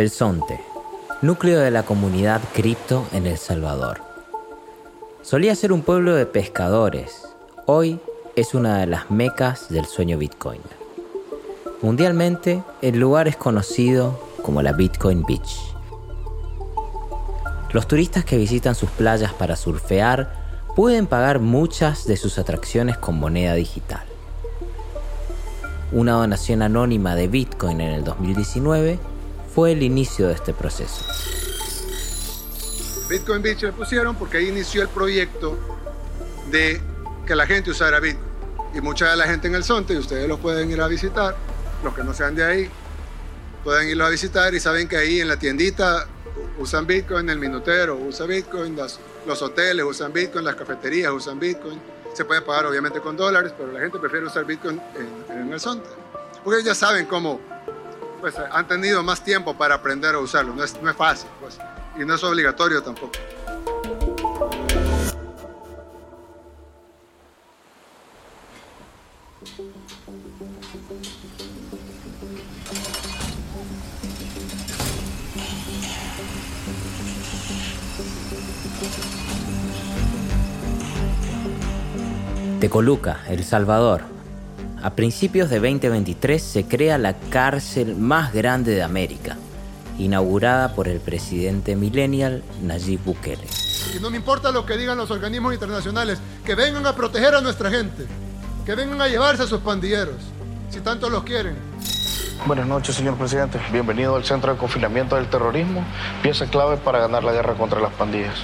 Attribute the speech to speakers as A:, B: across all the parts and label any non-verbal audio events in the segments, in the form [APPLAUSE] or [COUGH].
A: El Sonte, núcleo de la comunidad cripto en El Salvador. Solía ser un pueblo de pescadores. Hoy es una de las mecas del sueño Bitcoin. Mundialmente, el lugar es conocido como la Bitcoin Beach. Los turistas que visitan sus playas para surfear pueden pagar muchas de sus atracciones con moneda digital. Una donación anónima de Bitcoin en el 2019 fue el inicio de este proceso.
B: Bitcoin Beach le pusieron porque ahí inició el proyecto de que la gente usara Bitcoin. Y mucha de la gente en el Sonte, y ustedes los pueden ir a visitar, los que no sean de ahí, pueden irlos a visitar y saben que ahí en la tiendita usan Bitcoin, el minutero usa Bitcoin, los, hoteles usan Bitcoin, las cafeterías usan Bitcoin. Se puede pagar obviamente con dólares, pero la gente prefiere usar Bitcoin en, el Sonte. Porque ya saben cómo, pues han tenido más tiempo para aprender a usarlo. No es, no fácil, pues y no es obligatorio tampoco.
A: Tecoluca, El Salvador. A principios de 2023 se crea la cárcel más grande de América, inaugurada por el presidente millennial Nayib Bukele.
B: Y no me importa lo que digan los organismos internacionales, que vengan a proteger a nuestra gente, que vengan a llevarse a sus pandilleros, si tanto los quieren.
C: Buenas noches, señor presidente. Bienvenido al Centro de Confinamiento del Terrorismo, pieza clave para ganar la guerra contra las pandillas.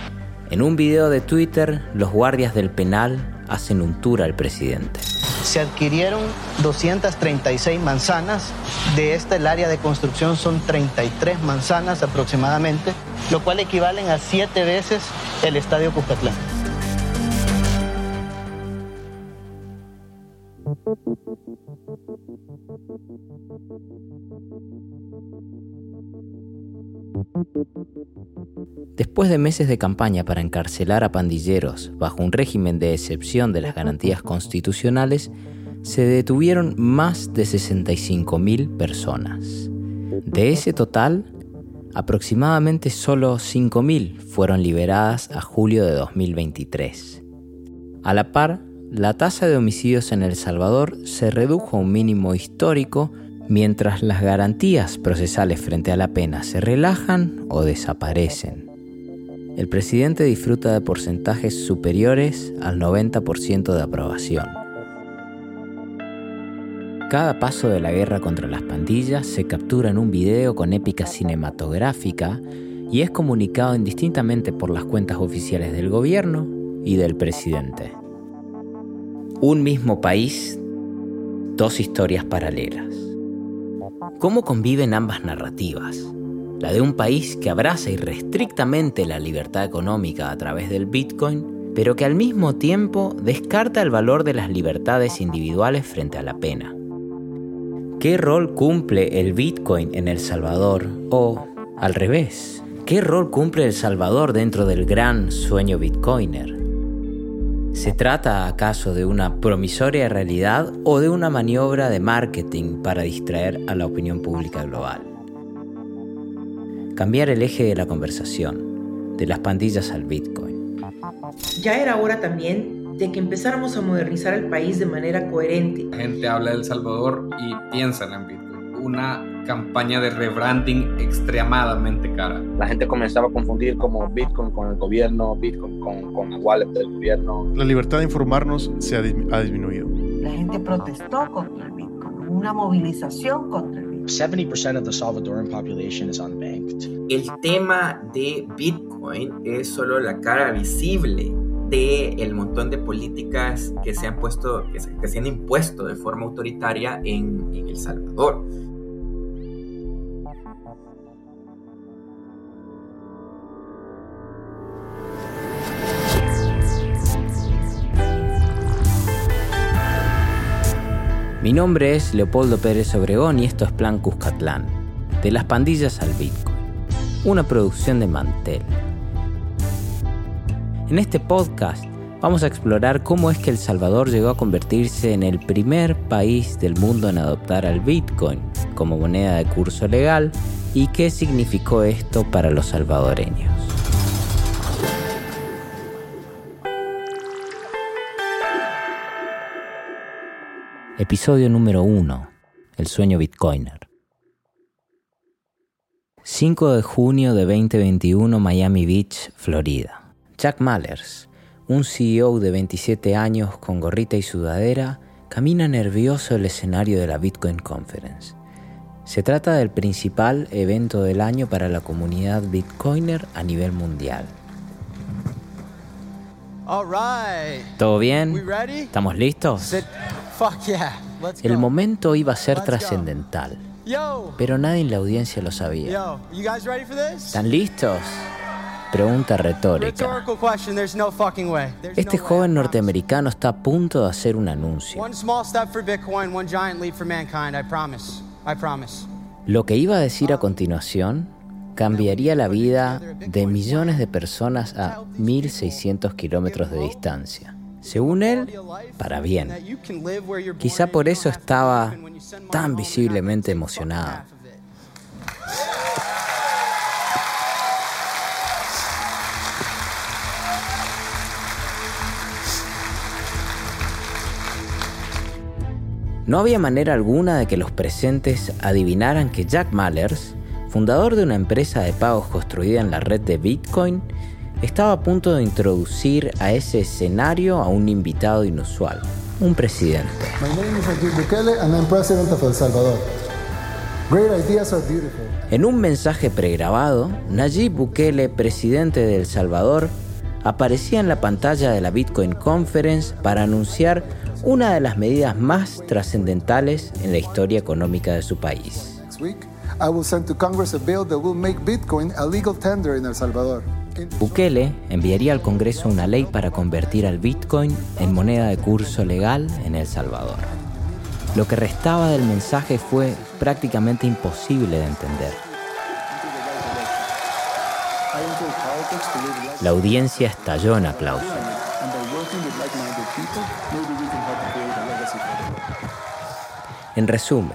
A: En un video de Twitter, los guardias del penal hacen un tour al presidente
D: se adquirieron 236 manzanas. De esta el área de construcción son 33 manzanas aproximadamente, lo cual equivalen a siete veces el estadio Cuscatlán.
A: Después de meses de campaña para encarcelar a pandilleros bajo un régimen de excepción de las garantías constitucionales, se detuvieron más de 65.000 personas. De ese total, aproximadamente solo 5.000 fueron liberadas a julio de 2023. A la par, la tasa de homicidios en El Salvador se redujo a un mínimo histórico mientras las garantías procesales frente a la pena se relajan o desaparecen el presidente disfruta de porcentajes superiores al 90% de aprobación. Cada paso de la guerra contra las pandillas se captura en un video con épica cinematográfica y es comunicado indistintamente por las cuentas oficiales del gobierno y del presidente. Un mismo país, dos historias paralelas. ¿Cómo conviven ambas narrativas? la de un país que abraza irrestrictamente la libertad económica a través del Bitcoin, pero que al mismo tiempo descarta el valor de las libertades individuales frente a la pena. ¿Qué rol cumple el Bitcoin en El Salvador? O, al revés, ¿qué rol cumple El Salvador dentro del gran sueño Bitcoiner? ¿Se trata acaso de una promisoria realidad o de una maniobra de marketing para distraer a la opinión pública global? cambiar el eje de la conversación, de las pandillas al Bitcoin.
E: Ya era hora también de que empezáramos a modernizar el país de manera coherente.
F: La gente habla de El Salvador y piensa en Bitcoin. Una campaña de rebranding extremadamente cara.
G: La gente comenzaba a confundir como Bitcoin con el gobierno, Bitcoin con, con la wallet del gobierno.
H: La libertad de informarnos se ha, ha disminuido.
I: La gente protestó contra el Bitcoin, una movilización contra el 70% of the Salvadoran
J: population is unbanked. El tema de Bitcoin es solo la cara visible de el montón de políticas que se han puesto, que se, que se han impuesto de forma autoritaria en, en El Salvador.
A: Mi nombre es Leopoldo Pérez Obregón y esto es Plan Cuscatlán, de las pandillas al Bitcoin, una producción de Mantel. En este podcast vamos a explorar cómo es que El Salvador llegó a convertirse en el primer país del mundo en adoptar al Bitcoin como moneda de curso legal ¿Y qué significó esto para los salvadoreños? Episodio número 1. El sueño Bitcoiner. 5 de junio de 2021, Miami Beach, Florida. Jack Mallers, un CEO de 27 años con gorrita y sudadera, camina nervioso el escenario de la Bitcoin Conference. Se trata del principal evento del año para la comunidad Bitcoiner a nivel mundial. ¿Todo bien? ¿Estamos listos? El momento iba a ser trascendental pero nadie en la audiencia lo sabía. ¿Están listos? Pregunta retórica. Este joven norteamericano está a punto de hacer un anuncio. Lo que iba a decir a continuación cambiaría la vida de millones de personas a 1.600 kilómetros de distancia. Según él, para bien. Quizá por eso estaba tan visiblemente emocionado. No había manera alguna de que los presentes adivinaran que Jack Mallers, fundador de una empresa de pagos construida en la red de Bitcoin, estaba a punto de introducir a ese escenario a un invitado inusual, un presidente. En un mensaje pregrabado, Nayib Bukele, presidente de El Salvador, aparecía en la pantalla de la Bitcoin Conference para anunciar una de las medidas más trascendentales en la historia económica de su país. I will send to Congress a bill that will make Bitcoin a legal tender in El Salvador. Bukele enviaría al Congreso una ley para convertir al Bitcoin en moneda de curso legal en El Salvador. Lo que restaba del mensaje fue prácticamente imposible de entender. La audiencia estalló en aplausos. En resumen,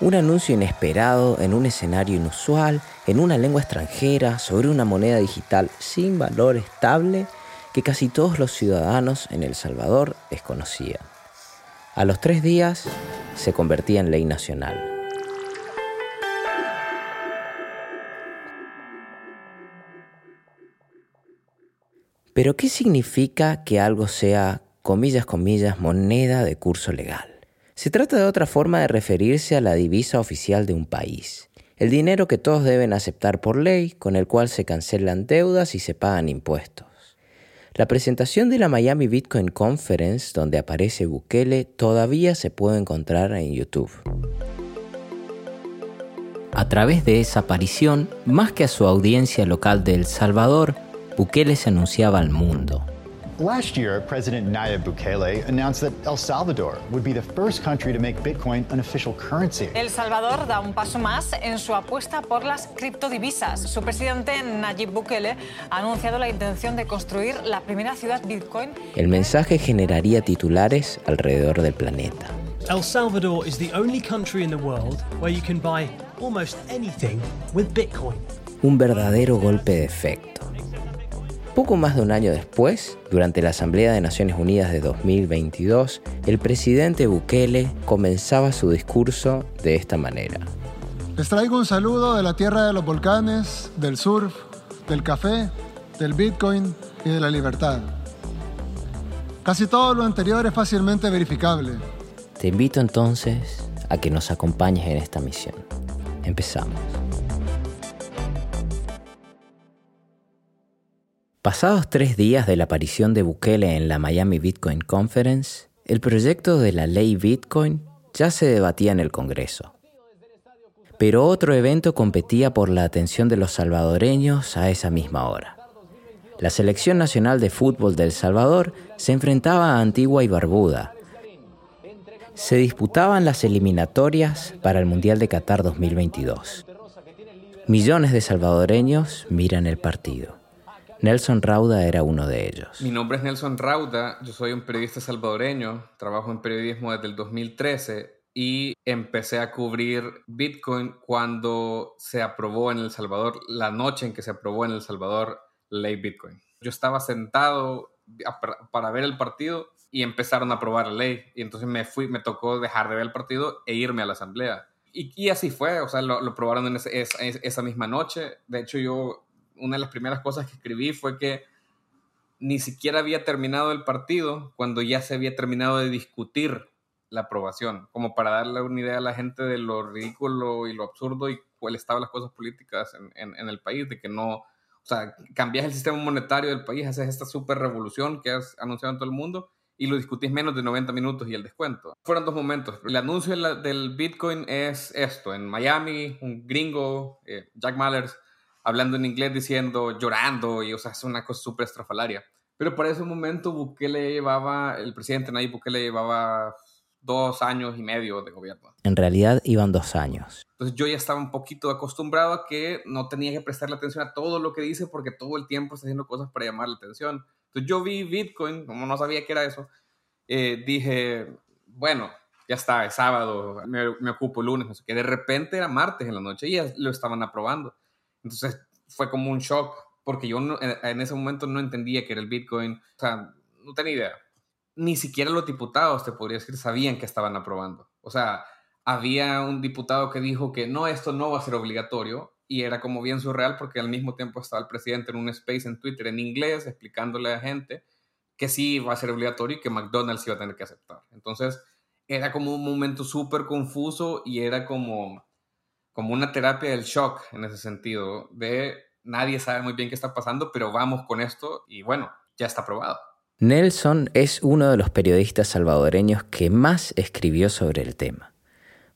A: un anuncio inesperado en un escenario inusual, en una lengua extranjera, sobre una moneda digital sin valor estable que casi todos los ciudadanos en El Salvador desconocían. A los tres días se convertía en ley nacional. Pero ¿qué significa que algo sea, comillas, comillas, moneda de curso legal? Se trata de otra forma de referirse a la divisa oficial de un país, el dinero que todos deben aceptar por ley, con el cual se cancelan deudas y se pagan impuestos. La presentación de la Miami Bitcoin Conference, donde aparece Bukele, todavía se puede encontrar en YouTube. A través de esa aparición, más que a su audiencia local de El Salvador, Bukele se anunciaba al mundo. Last year, President Nayib Bukele announced that El Salvador would be the first country to make Bitcoin an official currency. El Salvador da un paso más en su apuesta por las criptodivisas. Su presidente Nayib Bukele ha anunciado la intención de construir la primera ciudad Bitcoin. El mensaje generaría titulares alrededor del planeta. El Salvador is the only country in the world where you can buy almost anything with Bitcoin. Un verdadero golpe de efecto. Poco más de un año después, durante la Asamblea de Naciones Unidas de 2022, el presidente Bukele comenzaba su discurso de esta manera.
B: Les traigo un saludo de la tierra de los volcanes, del surf, del café, del bitcoin y de la libertad. Casi todo lo anterior es fácilmente verificable.
A: Te invito entonces a que nos acompañes en esta misión. Empezamos. Pasados tres días de la aparición de Bukele en la Miami Bitcoin Conference, el proyecto de la ley Bitcoin ya se debatía en el Congreso. Pero otro evento competía por la atención de los salvadoreños a esa misma hora. La Selección Nacional de Fútbol de El Salvador se enfrentaba a Antigua y Barbuda. Se disputaban las eliminatorias para el Mundial de Qatar 2022. Millones de salvadoreños miran el partido. Nelson Rauda era uno de ellos.
F: Mi nombre es Nelson Rauda, yo soy un periodista salvadoreño, trabajo en periodismo desde el 2013 y empecé a cubrir Bitcoin cuando se aprobó en El Salvador, la noche en que se aprobó en El Salvador la ley Bitcoin. Yo estaba sentado para ver el partido y empezaron a aprobar la ley. Y entonces me fui, me tocó dejar de ver el partido e irme a la asamblea. Y, así fue, o sea, lo, lo aprobaron en esa misma noche. De hecho, yo, una de las primeras cosas que escribí fue que ni siquiera había terminado el partido cuando ya se había terminado de discutir la aprobación, como para darle una idea a la gente de lo ridículo y lo absurdo y cuál estaban las cosas políticas en, en, el país, de que no, o sea, cambias el sistema monetario del país, haces esta super revolución que has anunciado en todo el mundo y lo discutís menos de 90 minutos y el descuento. Fueron dos momentos. El anuncio del Bitcoin es esto, en Miami, un gringo, eh, Jack Mallers, hablando en inglés, diciendo, llorando, y o sea, es una cosa súper estrafalaria. Pero para ese momento Bukele llevaba, el presidente Nayib Bukele llevaba dos años y medio de gobierno.
A: En realidad iban dos años.
F: Entonces yo ya estaba un poquito acostumbrado a que no tenía que prestarle atención a todo lo que dice porque todo el tiempo está haciendo cosas para llamar la atención. Entonces yo vi Bitcoin, como no sabía qué era eso, eh, dije, bueno, ya está, es sábado, me, me, ocupo el lunes, no sé qué. De repente era martes en la noche y ya lo estaban aprobando. Entonces fue como un shock porque yo en, ese momento no entendía que era el Bitcoin, o sea, no tenía idea. Ni siquiera los diputados, te podría decir, sabían que estaban aprobando. O sea, había un diputado que dijo que no, esto no va a ser obligatorio y era como bien surreal porque al mismo tiempo estaba el presidente en un space en Twitter en inglés explicándole a la gente que sí va a ser obligatorio y que McDonald's iba a tener que aceptar. Entonces, era como un momento súper confuso y era como, como una terapia del shock en ese sentido, de nadie sabe muy bien qué está pasando, pero vamos con esto y bueno, ya está aprobado.
A: Nelson es uno de los periodistas salvadoreños que más escribió sobre el tema.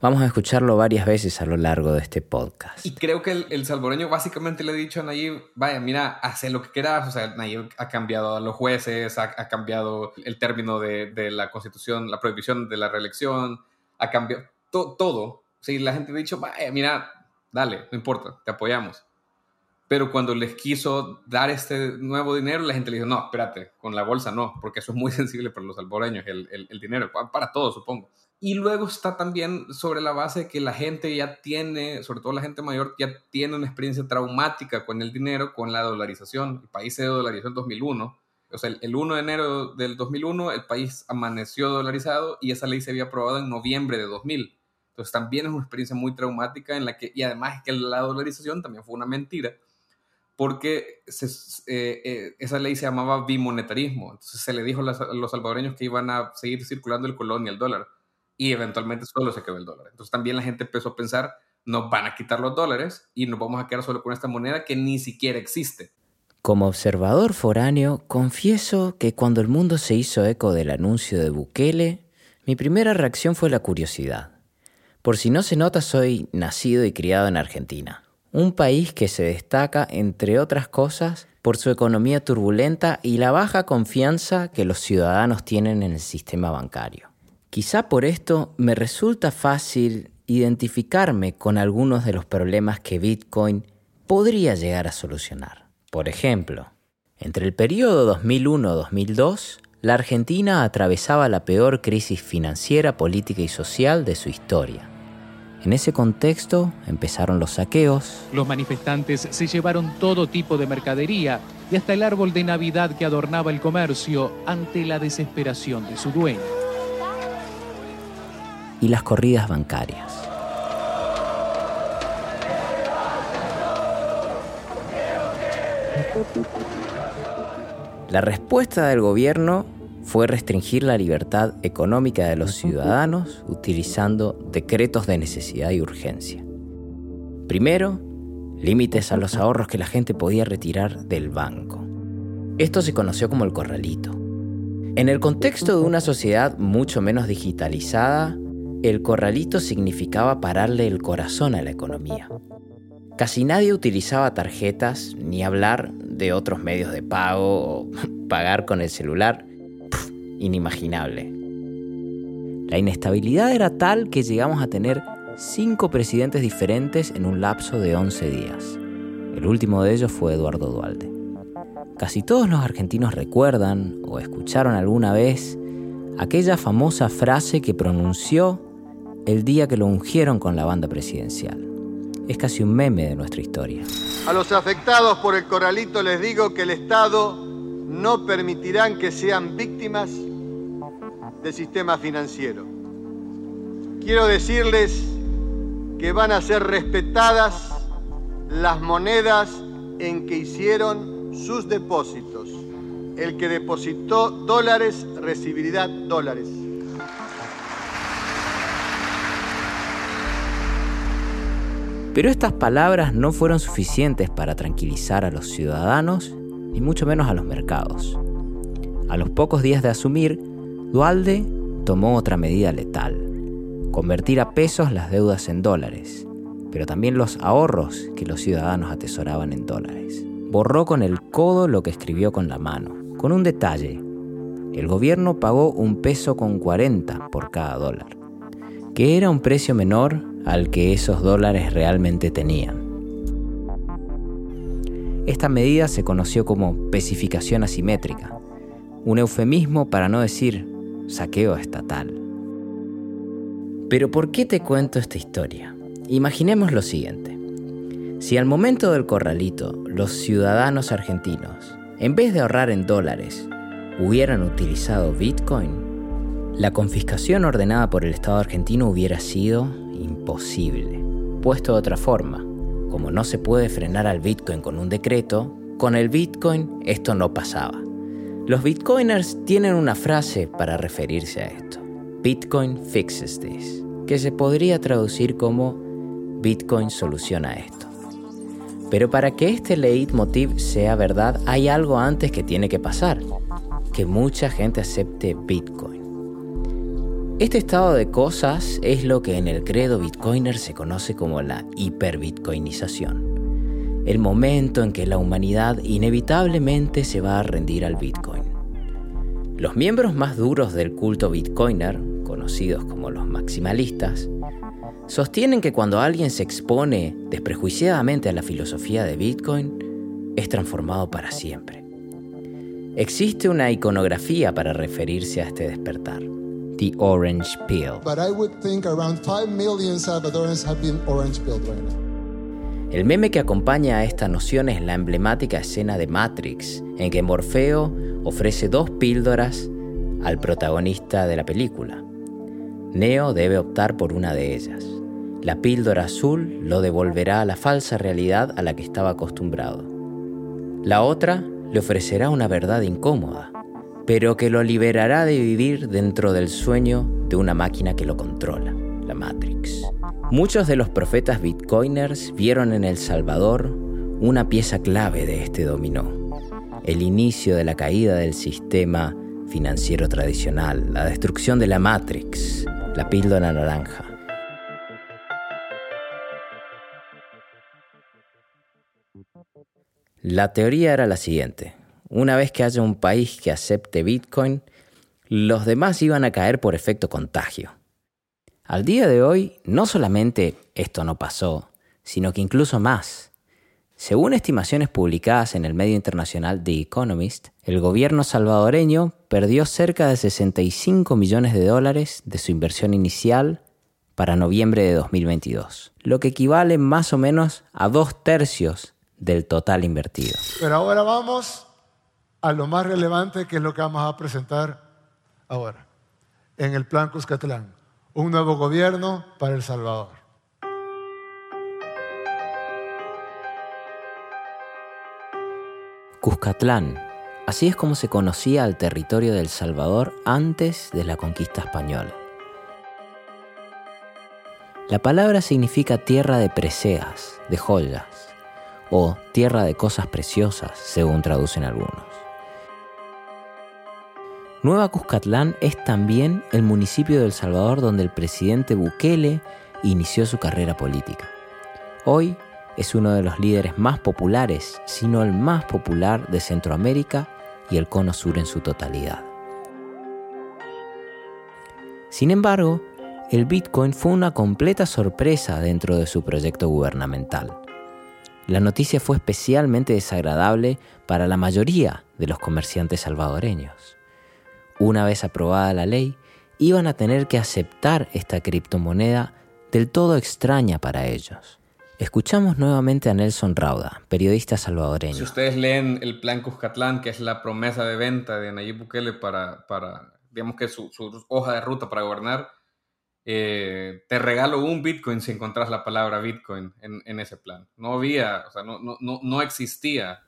A: Vamos a escucharlo varias veces a lo largo de este podcast.
F: Y creo que el, salvadoreño básicamente le ha dicho a Nayib, vaya, mira, hace lo que quieras. O sea, Nayib ha cambiado a los jueces, ha, cambiado el término de, la constitución, la prohibición de la reelección, ha cambiado todo. Sí, la gente ha dicho, vaya, mira, dale, no importa, te apoyamos pero cuando les quiso dar este nuevo dinero, la gente le dijo, no, espérate, con la bolsa no, porque eso es muy [LAUGHS] sensible para los alboreños, el, el, dinero, para todos, supongo. Y luego está también sobre la base de que la gente ya tiene, sobre todo la gente mayor, ya tiene una experiencia traumática con el dinero, con la dolarización. El país se dolarizó en 2001. O sea, el 1 de enero del 2001 el país amaneció dolarizado y esa ley se había aprobado en noviembre de 2000. Entonces también es una experiencia muy traumática en la que, y además que la dolarización también fue una mentira porque eh, eh, esa ley se llamaba bimonetarismo. Entonces se le dijo a los salvadoreños que iban a seguir circulando el colón y el dólar. Y eventualmente solo se quedó el dólar. Entonces también la gente empezó a pensar, nos van a quitar los dólares y nos vamos a quedar solo con esta moneda que ni siquiera existe.
A: Como observador foráneo, confieso que cuando el mundo se hizo eco del anuncio de Bukele, mi primera reacción fue la curiosidad. Por si no se nota, soy nacido y criado en Argentina un país que se destaca, entre otras cosas, por su economía turbulenta y la baja confianza que los ciudadanos tienen en el sistema bancario. Quizá por esto me resulta fácil identificarme con algunos de los problemas que Bitcoin podría llegar a solucionar. Por ejemplo, entre el periodo 2001-2002, la Argentina atravesaba la peor crisis financiera, política y social de su historia en ese contexto empezaron los saqueos.
K: Los manifestantes se llevaron todo tipo de mercadería y hasta el árbol de Navidad que adornaba el comercio ante la desesperación de su dueño.
A: Y las corridas bancarias. La respuesta del gobierno fue restringir la libertad económica de los ciudadanos utilizando decretos de necesidad y urgencia. Primero, límites a los ahorros que la gente podía retirar del banco. Esto se conoció como el corralito. En el contexto de una sociedad mucho menos digitalizada, el corralito significaba pararle el corazón a la economía. Casi nadie utilizaba tarjetas ni hablar de otros medios de pago o [LAUGHS] pagar con el celular inimaginable. La inestabilidad era tal que llegamos a tener cinco presidentes diferentes en un lapso de 11 días. El último de ellos fue Eduardo Dualde. Casi todos los argentinos recuerdan o escucharon alguna vez aquella famosa frase que pronunció el día que lo ungieron con la banda presidencial. Es casi un meme de nuestra historia.
L: A los afectados por el corralito les digo que el Estado no permitirán que sean víctimas del sistema financiero. Quiero decirles que van a ser respetadas las monedas en que hicieron sus depósitos. El que depositó dólares recibirá dólares.
A: Pero estas palabras no fueron suficientes para tranquilizar a los ciudadanos, ni mucho menos a los mercados. A los pocos días de asumir, Dualde tomó otra medida letal, convertir a pesos las deudas en dólares, pero también los ahorros que los ciudadanos atesoraban en dólares. Borró con el codo lo que escribió con la mano, con un detalle. El gobierno pagó un peso con 40 por cada dólar, que era un precio menor al que esos dólares realmente tenían. Esta medida se conoció como pesificación asimétrica, un eufemismo para no decir saqueo estatal. Pero ¿por qué te cuento esta historia? Imaginemos lo siguiente. Si al momento del corralito los ciudadanos argentinos, en vez de ahorrar en dólares, hubieran utilizado Bitcoin, la confiscación ordenada por el Estado argentino hubiera sido imposible. Puesto de otra forma, como no se puede frenar al Bitcoin con un decreto, con el Bitcoin esto no pasaba. Los Bitcoiners tienen una frase para referirse a esto. Bitcoin fixes this, que se podría traducir como Bitcoin soluciona esto. Pero para que este leitmotiv sea verdad, hay algo antes que tiene que pasar, que mucha gente acepte Bitcoin. Este estado de cosas es lo que en el credo bitcoiner se conoce como la hiperbitcoinización, el momento en que la humanidad inevitablemente se va a rendir al bitcoin. Los miembros más duros del culto bitcoiner, conocidos como los maximalistas, sostienen que cuando alguien se expone desprejuiciadamente a la filosofía de bitcoin, es transformado para siempre. Existe una iconografía para referirse a este despertar the orange peel.
M: But I would think around 5 million Salvadorans have been orange pilled right now.
A: El meme que acompaña a esta noción es la emblemática escena de Matrix, en que Morfeo ofrece dos píldoras al protagonista de la película. Neo debe optar por una de ellas. La píldora azul lo devolverá a la falsa realidad a la que estaba acostumbrado. La otra le ofrecerá una verdad incómoda, pero que lo liberará de vivir dentro del sueño de una máquina que lo controla, la Matrix. Muchos de los profetas bitcoiners vieron en El Salvador una pieza clave de este dominó, el inicio de la caída del sistema financiero tradicional, la destrucción de la Matrix, la píldora naranja. La teoría era la siguiente. Una vez que haya un país que acepte Bitcoin, los demás iban a caer por efecto contagio. Al día de hoy, no solamente esto no pasó, sino que incluso más. Según estimaciones publicadas en el medio internacional The Economist, el gobierno salvadoreño perdió cerca de 65 millones de dólares de su inversión inicial para noviembre de 2022, lo que equivale más o menos a dos tercios del total invertido.
M: Pero ahora vamos a lo más relevante que es lo que vamos a presentar ahora, en el Plan Cuscatlán, un nuevo gobierno para El Salvador.
A: Cuscatlán, así es como se conocía al territorio del Salvador antes de la conquista española. La palabra significa tierra de preseas, de joyas, o tierra de cosas preciosas, según traducen algunos. Nueva Cuscatlán es también el municipio de El Salvador donde el presidente Bukele inició su carrera política. Hoy es uno de los líderes más populares, sino el más popular de Centroamérica y el Cono Sur en su totalidad. Sin embargo, el Bitcoin fue una completa sorpresa dentro de su proyecto gubernamental. La noticia fue especialmente desagradable para la mayoría de los comerciantes salvadoreños. Una vez aprobada la ley, iban a tener que aceptar esta criptomoneda del todo extraña para ellos. Escuchamos nuevamente a Nelson Rauda, periodista salvadoreño.
F: Si ustedes leen el plan Cuscatlán, que es la promesa de venta de Nayib Bukele para, para digamos que su, su hoja de ruta para gobernar, eh, te regalo un Bitcoin si encontrás la palabra Bitcoin en, en ese plan. No había, o sea, no, no, no, no existía.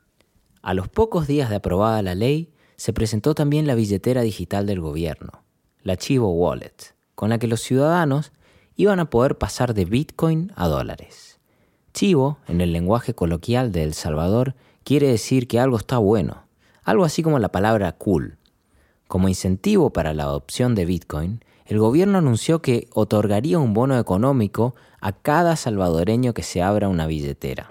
A: A los pocos días de aprobada la ley, se presentó también la billetera digital del gobierno, la Chivo Wallet, con la que los ciudadanos iban a poder pasar de Bitcoin a dólares. Chivo, en el lenguaje coloquial de El Salvador, quiere decir que algo está bueno, algo así como la palabra cool. Como incentivo para la adopción de Bitcoin, el gobierno anunció que otorgaría un bono económico a cada salvadoreño que se abra una billetera.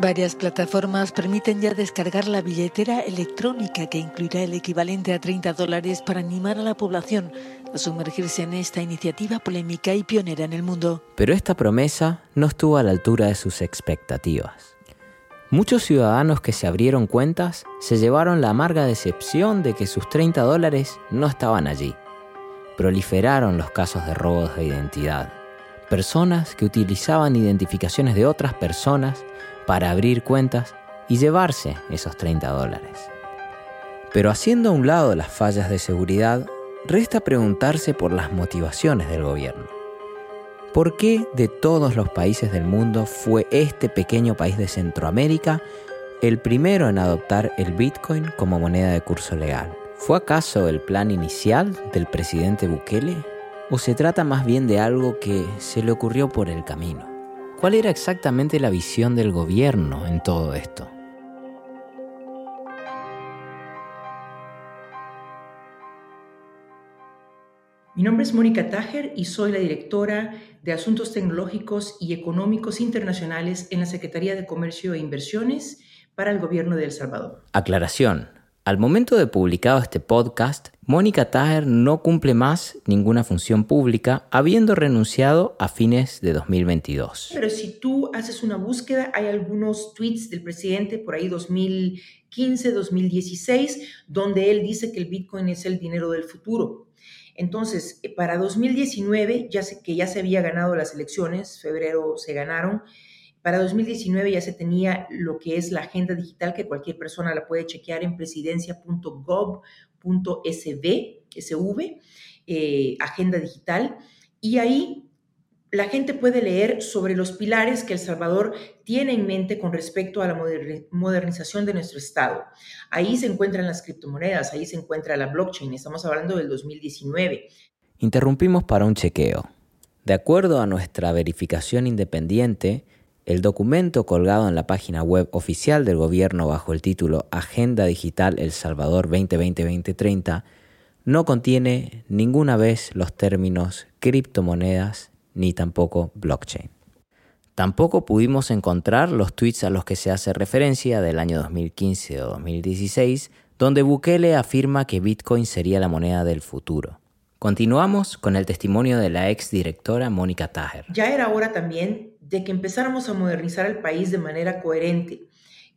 N: Varias plataformas permiten ya descargar la billetera electrónica que incluirá el equivalente a 30 dólares para animar a la población a sumergirse en esta iniciativa polémica y pionera en el mundo.
A: Pero esta promesa no estuvo a la altura de sus expectativas. Muchos ciudadanos que se abrieron cuentas se llevaron la amarga decepción de que sus 30 dólares no estaban allí. Proliferaron los casos de robos de identidad. Personas que utilizaban identificaciones de otras personas para abrir cuentas y llevarse esos 30 dólares. Pero haciendo a un lado las fallas de seguridad, resta preguntarse por las motivaciones del gobierno. ¿Por qué de todos los países del mundo fue este pequeño país de Centroamérica el primero en adoptar el Bitcoin como moneda de curso legal? ¿Fue acaso el plan inicial del presidente Bukele? ¿O se trata más bien de algo que se le ocurrió por el camino? ¿Cuál era exactamente la visión del gobierno en todo esto?
E: Mi nombre es Mónica Tajer y soy la directora de Asuntos Tecnológicos y Económicos Internacionales en la Secretaría de Comercio e Inversiones para el Gobierno de El Salvador.
A: Aclaración. Al momento de publicado este podcast, Mónica Taher no cumple más ninguna función pública, habiendo renunciado a fines de 2022.
E: Pero si tú haces una búsqueda, hay algunos tweets del presidente por ahí 2015, 2016, donde él dice que el Bitcoin es el dinero del futuro. Entonces, eh, para 2019, ya sé que ya se había ganado las elecciones, febrero se ganaron, para 2019 ya se tenía lo que es la agenda digital, que cualquier persona la puede chequear en presidencia.gov.sv, eh, agenda digital, y ahí la gente puede leer sobre los pilares que El Salvador tiene en mente con respecto a la modernización de nuestro Estado. Ahí se encuentran las criptomonedas, ahí se encuentra la blockchain, estamos hablando del 2019.
A: Interrumpimos para un chequeo. De acuerdo a nuestra verificación independiente, el documento colgado en la página web oficial del gobierno bajo el título Agenda Digital El Salvador 2020-2030 no contiene ninguna vez los términos criptomonedas ni tampoco blockchain. Tampoco pudimos encontrar los tweets a los que se hace referencia del año 2015 o 2016, donde Bukele afirma que Bitcoin sería la moneda del futuro. Continuamos con el testimonio de la ex directora Mónica Tajer.
E: Ya era hora también de que empezáramos a modernizar el país de manera coherente,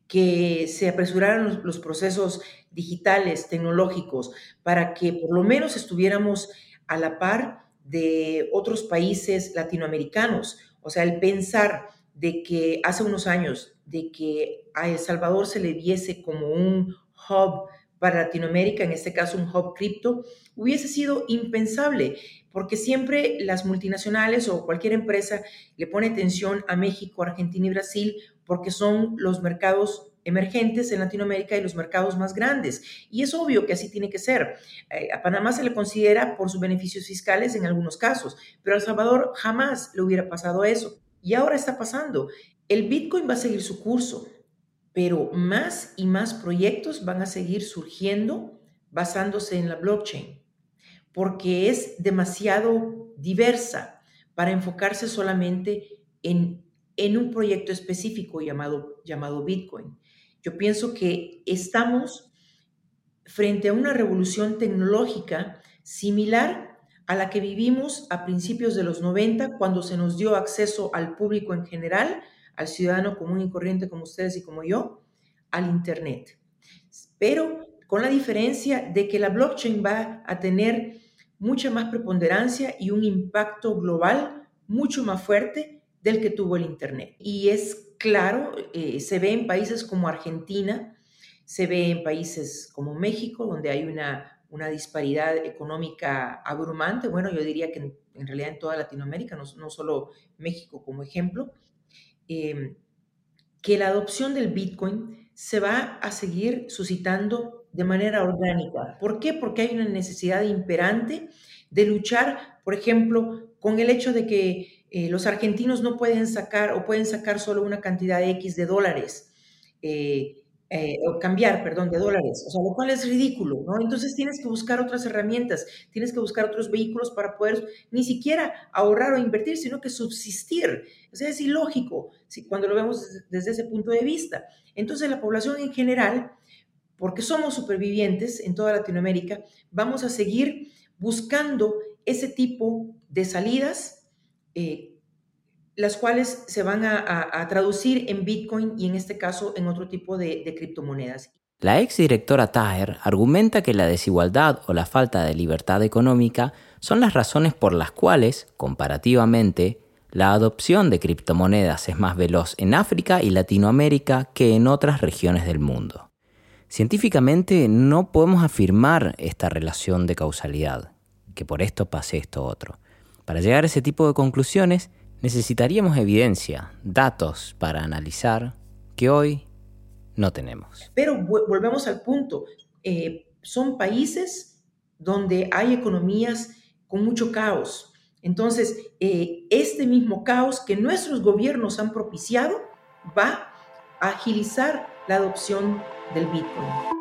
E: que se apresuraran los, procesos digitales, tecnológicos, para que por lo menos estuviéramos a la par de otros países latinoamericanos. O sea, el pensar de que hace unos años, de que a El Salvador se le viese como un hub para Latinoamérica, en este caso un hub cripto, hubiese sido impensable, porque siempre las multinacionales o cualquier empresa le pone atención a México, Argentina y Brasil, porque son los mercados emergentes en Latinoamérica y los mercados más grandes. Y es obvio que así tiene que ser. Eh, a Panamá se le considera por sus beneficios fiscales en algunos casos, pero a El Salvador jamás le hubiera pasado eso. Y ahora está pasando. El Bitcoin va a seguir su curso pero más y más proyectos van a seguir surgiendo basándose en la blockchain, porque es demasiado diversa para enfocarse solamente en, en un proyecto específico llamado, llamado Bitcoin. Yo pienso que estamos frente a una revolución tecnológica similar a la que vivimos a principios de los 90, cuando se nos dio acceso al público en general al ciudadano común y corriente como ustedes y como yo al Internet. Pero con la diferencia de que la blockchain va a tener mucha más preponderancia y un impacto global mucho más fuerte del que tuvo el Internet. Y es claro, eh, se ve en países como Argentina, se ve en países como México, donde hay una, una disparidad económica abrumante. Bueno, yo diría que en, realidad en toda Latinoamérica, no, no solo México como ejemplo, em, que la adopción del Bitcoin se va a seguir suscitando de manera orgánica. ¿Por qué? Porque hay una necesidad imperante de luchar, por ejemplo, con el hecho de que eh, los argentinos no pueden sacar o pueden sacar solo una cantidad X de dólares. Eh, eh, o cambiar, perdón, de dólares, o sea, lo cual es ridículo, ¿no? Entonces tienes que buscar otras herramientas, tienes que buscar otros vehículos para poder ni siquiera ahorrar o invertir, sino que subsistir. O sea, es ilógico si, cuando lo vemos desde ese punto de vista. Entonces la población en general, porque somos supervivientes en toda Latinoamérica, vamos a seguir buscando ese tipo de salidas. Eh, las cuales se van a, traducir en Bitcoin y en este caso en otro tipo de, de criptomonedas.
A: La ex directora Taher argumenta que la desigualdad o la falta de libertad económica son las razones por las cuales, comparativamente, la adopción de criptomonedas es más veloz en África y Latinoamérica que en otras regiones del mundo. Científicamente no podemos afirmar esta relación de causalidad, que por esto pase esto otro. Para llegar a ese tipo de conclusiones, necesitaríamos evidencia, datos para analizar que hoy no tenemos.
E: Pero volvemos al punto, eh, son países donde hay economías con mucho caos. Entonces, eh, este mismo caos que nuestros gobiernos han propiciado va a agilizar la adopción del Bitcoin.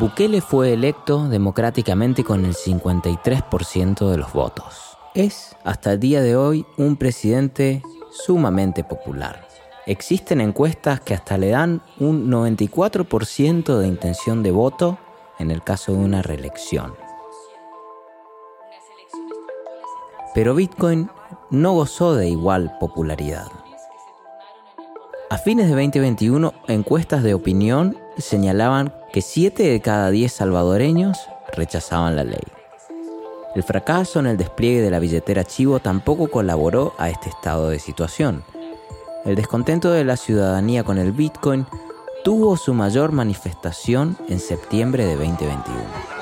A: Bukele fue electo democráticamente con el 53% de los votos. Es, hasta el día de hoy, un presidente sumamente popular. Existen encuestas que hasta le dan un 94% de intención de voto en el caso de una reelección. Pero Bitcoin no gozó de igual popularidad. A fines de 2021, encuestas de opinión señalaban que 7 de cada 10 salvadoreños rechazaban la ley. El fracaso en el despliegue de la billetera Chivo tampoco colaboró a este estado de situación. El descontento de la ciudadanía con el Bitcoin tuvo su mayor manifestación en septiembre de 2021.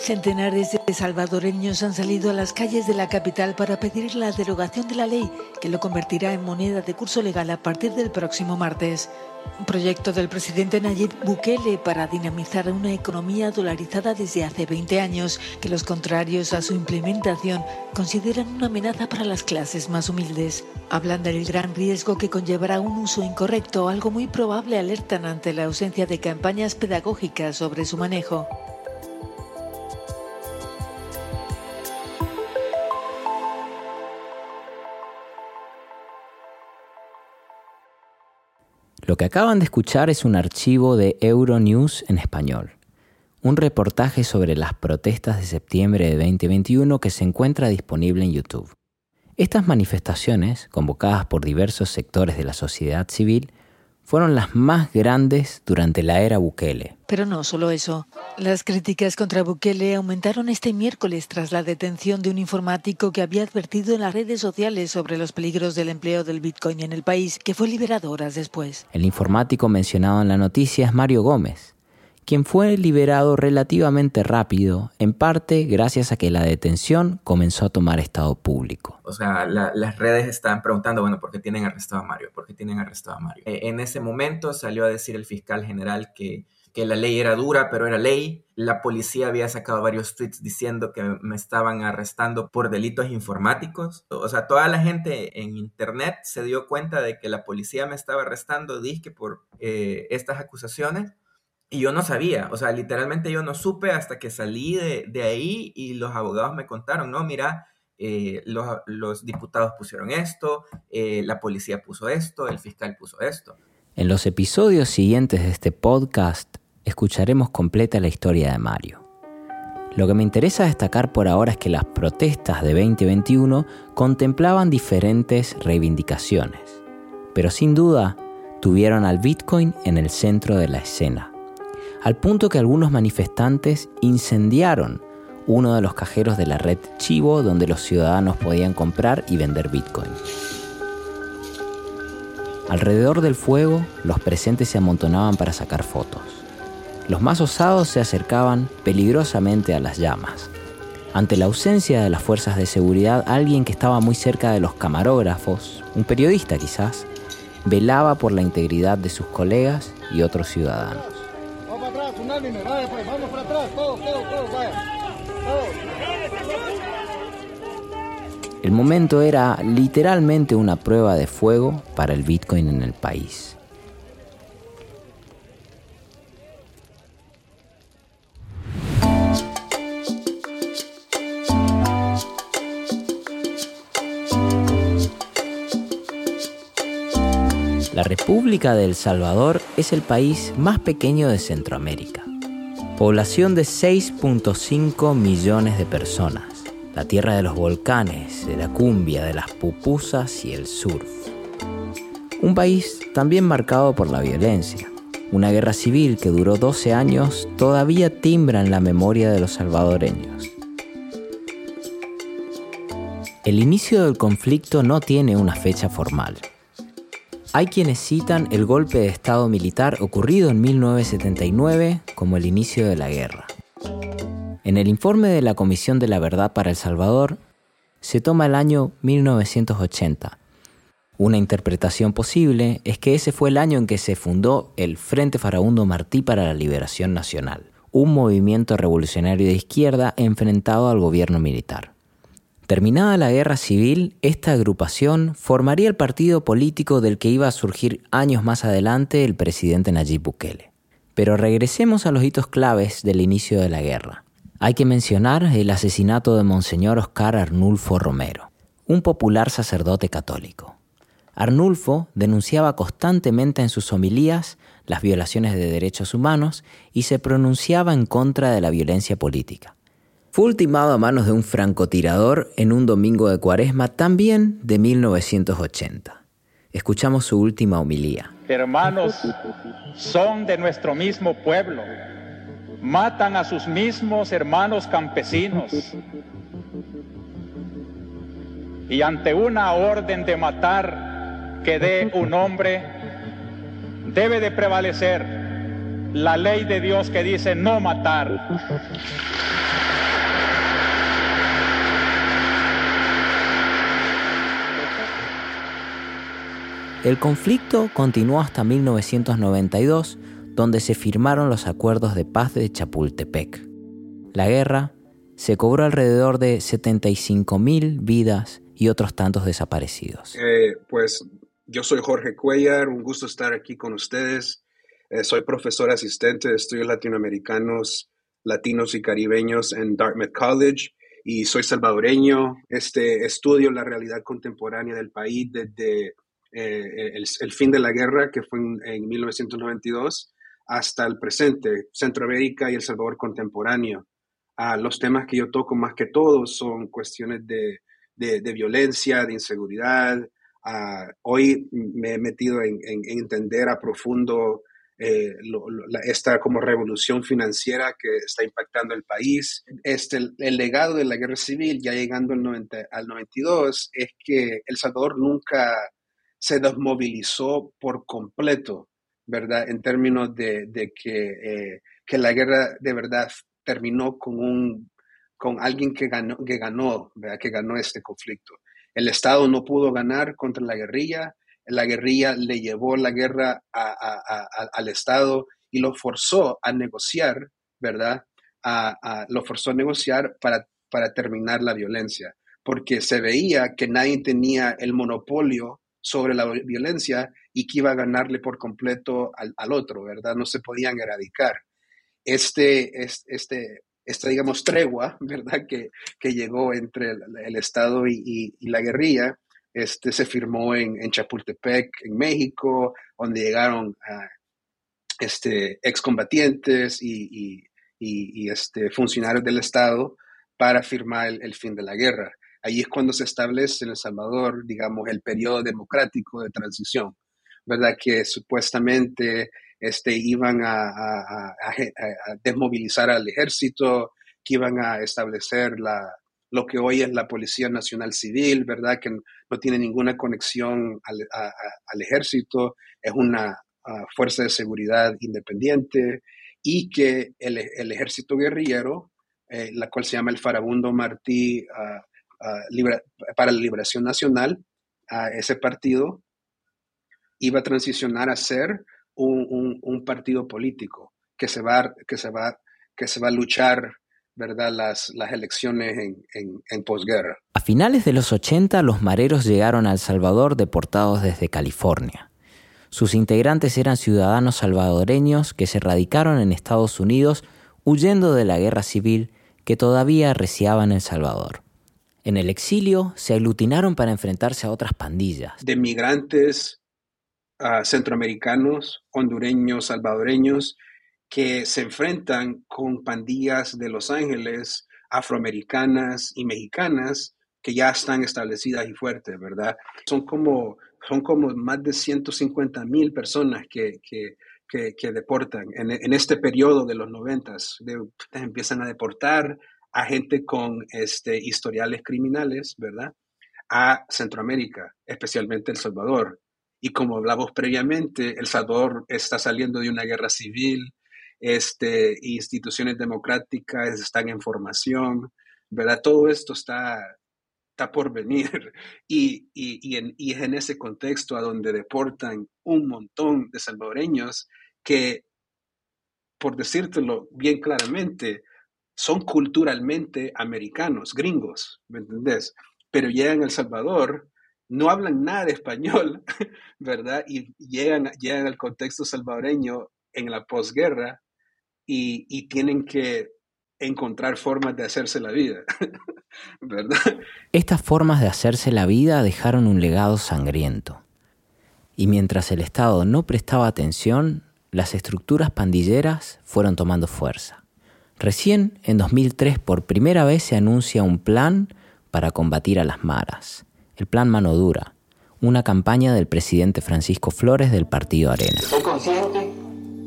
N: Centenares de salvadoreños han salido a las calles de la capital para pedir la derogación de la ley que lo convertirá en moneda de curso legal a partir del próximo martes. Un proyecto del presidente Nayib Bukele para dinamizar una economía dolarizada desde hace 20 años que los contrarios a su implementación consideran una amenaza para las clases más humildes. Hablan del gran riesgo que conllevará un uso incorrecto, algo muy probable alertan ante la ausencia de campañas pedagógicas sobre su manejo.
A: Lo que acaban de escuchar es un archivo de Euronews en español, un reportaje sobre las protestas de septiembre de 2021 que se encuentra disponible en YouTube. Estas manifestaciones, convocadas por diversos sectores de la sociedad civil, fueron las más grandes durante la era Bukele.
N: Pero no solo eso. Las críticas contra Bukele aumentaron este miércoles tras la detención de un informático que había advertido en las redes sociales sobre los peligros del empleo del Bitcoin en el país, que fue liberado horas después.
A: El informático mencionado en la noticia es Mario Gómez, quien fue liberado relativamente rápido, en parte gracias a que la detención comenzó a tomar estado público.
J: O sea, las redes están preguntando, bueno, ¿por qué tienen arrestado a Mario? ¿Por qué tienen arrestado a Mario? Eh, en ese momento salió a decir el fiscal general que, que la ley era dura, pero era ley. La policía había sacado varios tweets diciendo que me estaban arrestando por delitos informáticos. O sea, toda la gente en internet se dio cuenta de que la policía me estaba arrestando, disque por eh, estas acusaciones y yo no sabía, o sea, literalmente yo no supe hasta que salí de, ahí y los abogados me contaron, no, mira, eh, los, diputados pusieron esto, eh, la policía puso esto, el fiscal puso esto.
A: En los episodios siguientes de este podcast escucharemos completa la historia de Mario. Lo que me interesa destacar por ahora es que las protestas de 2021 contemplaban diferentes reivindicaciones pero sin duda tuvieron al Bitcoin en el centro de la escena, al punto que algunos manifestantes incendiaron uno de los cajeros de la red Chivo donde los ciudadanos podían comprar y vender Bitcoin. Alrededor del fuego, los presentes se amontonaban para sacar fotos. Los más osados se acercaban peligrosamente a las llamas. Ante la ausencia de las fuerzas de seguridad, alguien que estaba muy cerca de los camarógrafos, un periodista quizás, velaba por la integridad de sus colegas y otros ciudadanos. El momento era literalmente una prueba de fuego para el Bitcoin en el país. La República de El Salvador es el país más pequeño de Centroamérica. Población de 6.5 millones de personas. La tierra de los volcanes, de la cumbia, de las pupusas y el surf. Un país también marcado por la violencia. Una guerra civil que duró 12 años todavía timbra en la memoria de los salvadoreños. El inicio del conflicto no tiene una fecha formal. Hay quienes citan el golpe de Estado militar ocurrido en 1979 como el inicio de la guerra. En el informe de la Comisión de la Verdad para El Salvador se toma el año 1980. Una interpretación posible es que ese fue el año en que se fundó el Frente Farabundo Martí para la Liberación Nacional, un movimiento revolucionario de izquierda enfrentado al gobierno militar. Terminada la guerra civil, esta agrupación formaría el partido político del que iba a surgir años más adelante el presidente Nayib Bukele. Pero regresemos a los hitos claves del inicio de la guerra. Hay que mencionar el asesinato de Monseñor Oscar Arnulfo Romero, un popular sacerdote católico. Arnulfo denunciaba constantemente en sus homilías las violaciones de derechos humanos y se pronunciaba en contra de la violencia política. Fue ultimado a manos de un francotirador en un domingo de cuaresma también de 1980. Escuchamos su última homilía.
O: Hermanos, son de nuestro mismo pueblo. Matan a sus mismos hermanos campesinos. Y ante una orden de matar que dé un hombre, debe de prevalecer la ley de Dios que dice no matar.
A: El conflicto continuó hasta 1992, donde se firmaron los acuerdos de paz de Chapultepec. La guerra se cobró alrededor de 75.000 vidas y otros tantos desaparecidos.
P: Eh, pues yo soy Jorge Cuellar, un gusto estar aquí con ustedes. Eh, soy profesor asistente de estudios latinoamericanos, latinos y caribeños en Dartmouth College y soy salvadoreño. Este, estudio la realidad contemporánea del país desde eh, el, fin de la guerra, que fue en, 1992, hasta el presente, Centroamérica y El Salvador contemporáneo. Ah, los temas que yo toco más que todo son cuestiones de, de, violencia, de inseguridad. Ah, hoy me he metido en, entender a profundo eh, esta como revolución financiera que está impactando el país. Este, el, legado de la guerra civil, ya llegando al, 90, al 92, es que El Salvador nunca se desmovilizó por completo, ¿verdad? En términos de, que, eh, que, la guerra de verdad terminó con, un, con alguien que ganó, que ganó, ¿verdad? Que ganó este conflicto. El Estado no pudo ganar contra la guerrilla, la guerrilla le llevó la guerra al Estado y lo forzó a negociar, ¿verdad? lo forzó a negociar para, para terminar la violencia, porque se veía que nadie tenía el monopolio sobre la violencia y que iba a ganarle por completo al, otro, ¿verdad? No se podían erradicar. Este, este, esta, digamos, tregua, ¿verdad? Que, que llegó entre el, Estado y, la guerrilla, este, se firmó en, en, Chapultepec, en México, donde llegaron este, excombatientes y, y, este, funcionarios del Estado para firmar el fin de la guerra. Ahí es cuando se establece en El Salvador, digamos, el periodo democrático de transición, ¿verdad? Que supuestamente este, iban a, desmovilizar al ejército, que iban a establecer la, lo que hoy es la Policía Nacional Civil, ¿verdad? Que no tiene ninguna conexión al, ejército, es una fuerza de seguridad independiente y que el, ejército guerrillero, eh, la cual se llama el Farabundo Martí ah, para la Liberación Nacional, ese partido iba a transicionar a ser un, partido político que se va, que se va, que se va a luchar ¿verdad? Las, las elecciones en, en, posguerra.
A: A finales de los 80 los mareros llegaron a El Salvador deportados desde California. Sus integrantes eran ciudadanos salvadoreños que se radicaron en Estados Unidos huyendo de la guerra civil que todavía arreciaba en El Salvador. En el exilio se aglutinaron para enfrentarse a otras pandillas.
P: De migrantes centroamericanos, hondureños, salvadoreños, que se enfrentan con pandillas de Los Ángeles, afroamericanas y mexicanas, que ya están establecidas y fuertes, ¿verdad? Son como son como más de 150 mil personas que, que, que, deportan en, en, este periodo de los noventas. empiezan a deportar a gente con este, historiales criminales, ¿verdad? A Centroamérica, especialmente El Salvador. Y como hablamos previamente, El Salvador está saliendo de una guerra civil, este, instituciones democráticas están en formación, ¿verdad? Todo esto está, por venir. [LAUGHS] Y, y, en, y, es en ese contexto a donde deportan un montón de salvadoreños que, por decírtelo bien claramente, son culturalmente americanos, gringos, ¿me entendés? Pero llegan a El Salvador, no hablan nada de español, [LAUGHS] ¿verdad? Y llegan, llegan al contexto salvadoreño en la posguerra y, y tienen que encontrar formas de hacerse la vida, [LAUGHS] ¿verdad?
A: Estas formas de hacerse la vida dejaron un legado sangriento. Y mientras el Estado no prestaba atención, las estructuras pandilleras fueron tomando fuerza. Recién, en 2003, por primera vez se anuncia un plan para combatir a las maras, el Plan Mano Dura, una campaña del presidente Francisco Flores del Partido Arena.
Q: Soy consciente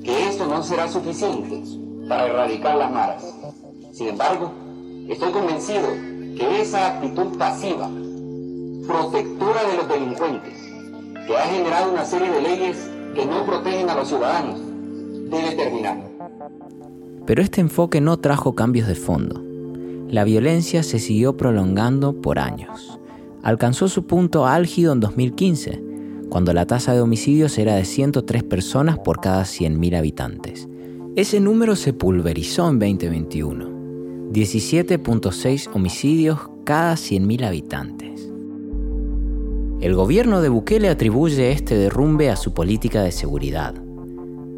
Q: que esto no será suficiente para erradicar las maras sin embargo, estoy convencido que esa actitud pasiva, protectora de los delincuentes, que ha generado una serie de leyes que no protegen a los ciudadanos, debe terminar.
A: Pero este enfoque no trajo cambios de fondo. La violencia se siguió prolongando por años. Alcanzó su punto álgido en 2015, cuando la tasa de homicidios era de 103 personas por cada 100.000 habitantes. Ese número se pulverizó en 2021 17.6 homicidios cada 100.000 habitantes. El gobierno de Bukele atribuye este derrumbe a su política de seguridad.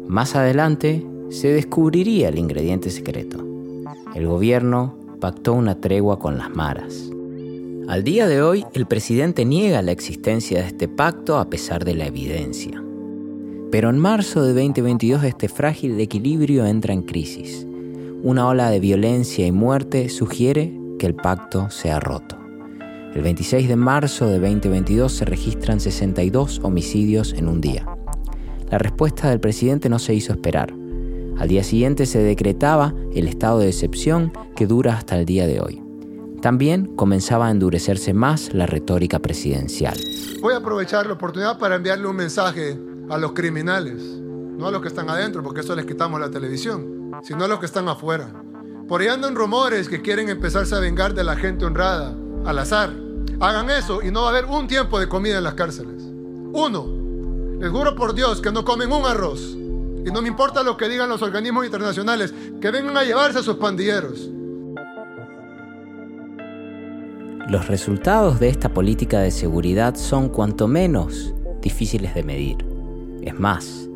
A: Más adelante se descubriría el ingrediente secreto. El gobierno pactó una tregua con las maras. Al día de hoy, el presidente niega la existencia de este pacto a pesar de la evidencia. Pero en marzo de 2022 este frágil equilibrio entra en crisis una ola de violencia y muerte sugiere que el pacto se ha roto. El 26 de marzo de 2022 se registran 62 homicidios en un día. La respuesta del presidente no se hizo esperar. Al día siguiente se decretaba el estado de excepción que dura hasta el día de hoy. También comenzaba a endurecerse más la retórica presidencial.
M: Voy a aprovechar la oportunidad para enviarle un mensaje a los criminales, no a los que están adentro, porque eso les quitamos la televisión sino a los que están afuera. Por ahí andan rumores que quieren empezarse a vengar de la gente honrada, al azar. Hagan eso y no va a haber un tiempo de comida en las cárceles. Uno, les juro por Dios que no comen un arroz. Y no me importa lo que digan los organismos internacionales, que vengan a llevarse a sus pandilleros.
A: Los resultados de esta política de seguridad son cuanto menos difíciles de medir. Es más,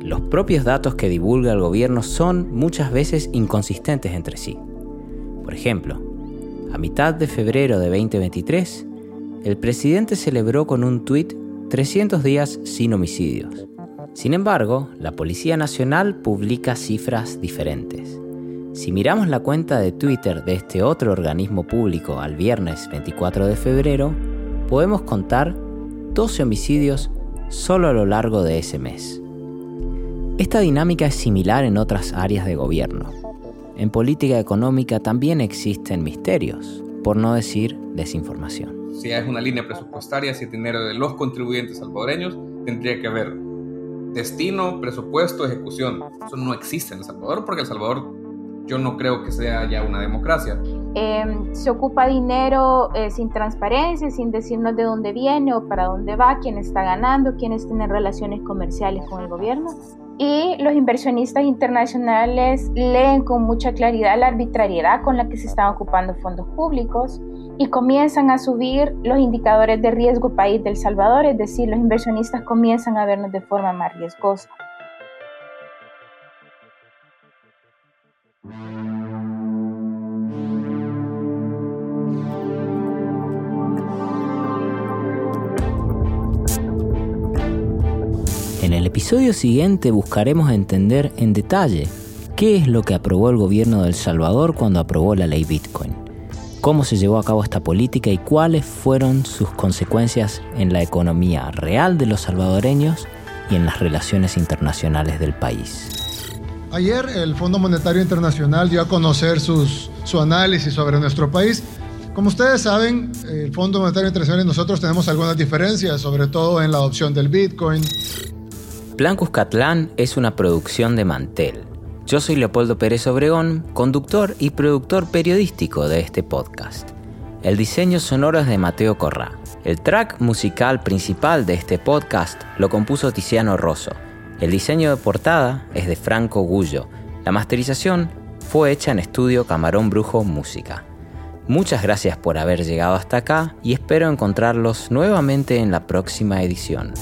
A: los propios datos que divulga el gobierno son muchas veces inconsistentes entre sí. Por ejemplo, a mitad de febrero de 2023, el presidente celebró con un tuit 300 días sin homicidios. Sin embargo, la Policía Nacional publica cifras diferentes. Si miramos la cuenta de Twitter de este otro organismo público al viernes 24 de febrero, podemos contar 12 homicidios solo a lo largo de ese mes. Esta dinámica es similar en otras áreas de gobierno. En política económica también existen misterios, por no decir desinformación.
F: Si es una línea presupuestaria, si es dinero de los contribuyentes salvadoreños, tendría que haber destino, presupuesto, ejecución. Eso no existe en El Salvador porque El Salvador yo no creo que sea ya una democracia.
R: Em, se ocupa dinero eh, sin transparencia, sin decirnos de dónde viene o para dónde va, quién está ganando, quiénes tienen relaciones comerciales con el gobierno. Y los inversionistas internacionales leen con mucha claridad la arbitrariedad con la que se están ocupando fondos públicos y comienzan a subir los indicadores de riesgo país del Salvador, es decir, los inversionistas comienzan a vernos de forma más riesgosa.
A: En el episodio siguiente buscaremos entender en detalle qué es lo que aprobó el gobierno de El Salvador cuando aprobó la ley Bitcoin, cómo se llevó a cabo esta política y cuáles fueron sus consecuencias en la economía real de los salvadoreños y en las relaciones internacionales del país.
M: Ayer el Fondo Monetario Internacional dio a conocer sus, su análisis sobre nuestro país. Como ustedes saben, el Fondo Monetario Internacional y nosotros tenemos algunas diferencias, sobre todo en la adopción del Bitcoin,
A: Plan Cuscatlán es una producción de Mantel. Yo soy Leopoldo Pérez Obregón, conductor y productor periodístico de este podcast. El diseño sonoro es de Mateo Corrá. El track musical principal de este podcast lo compuso Tiziano Rosso. El diseño de portada es de Franco Gullo. La masterización fue hecha en estudio Camarón Brujo Música. Muchas gracias por haber llegado hasta acá y espero encontrarlos nuevamente en la próxima edición.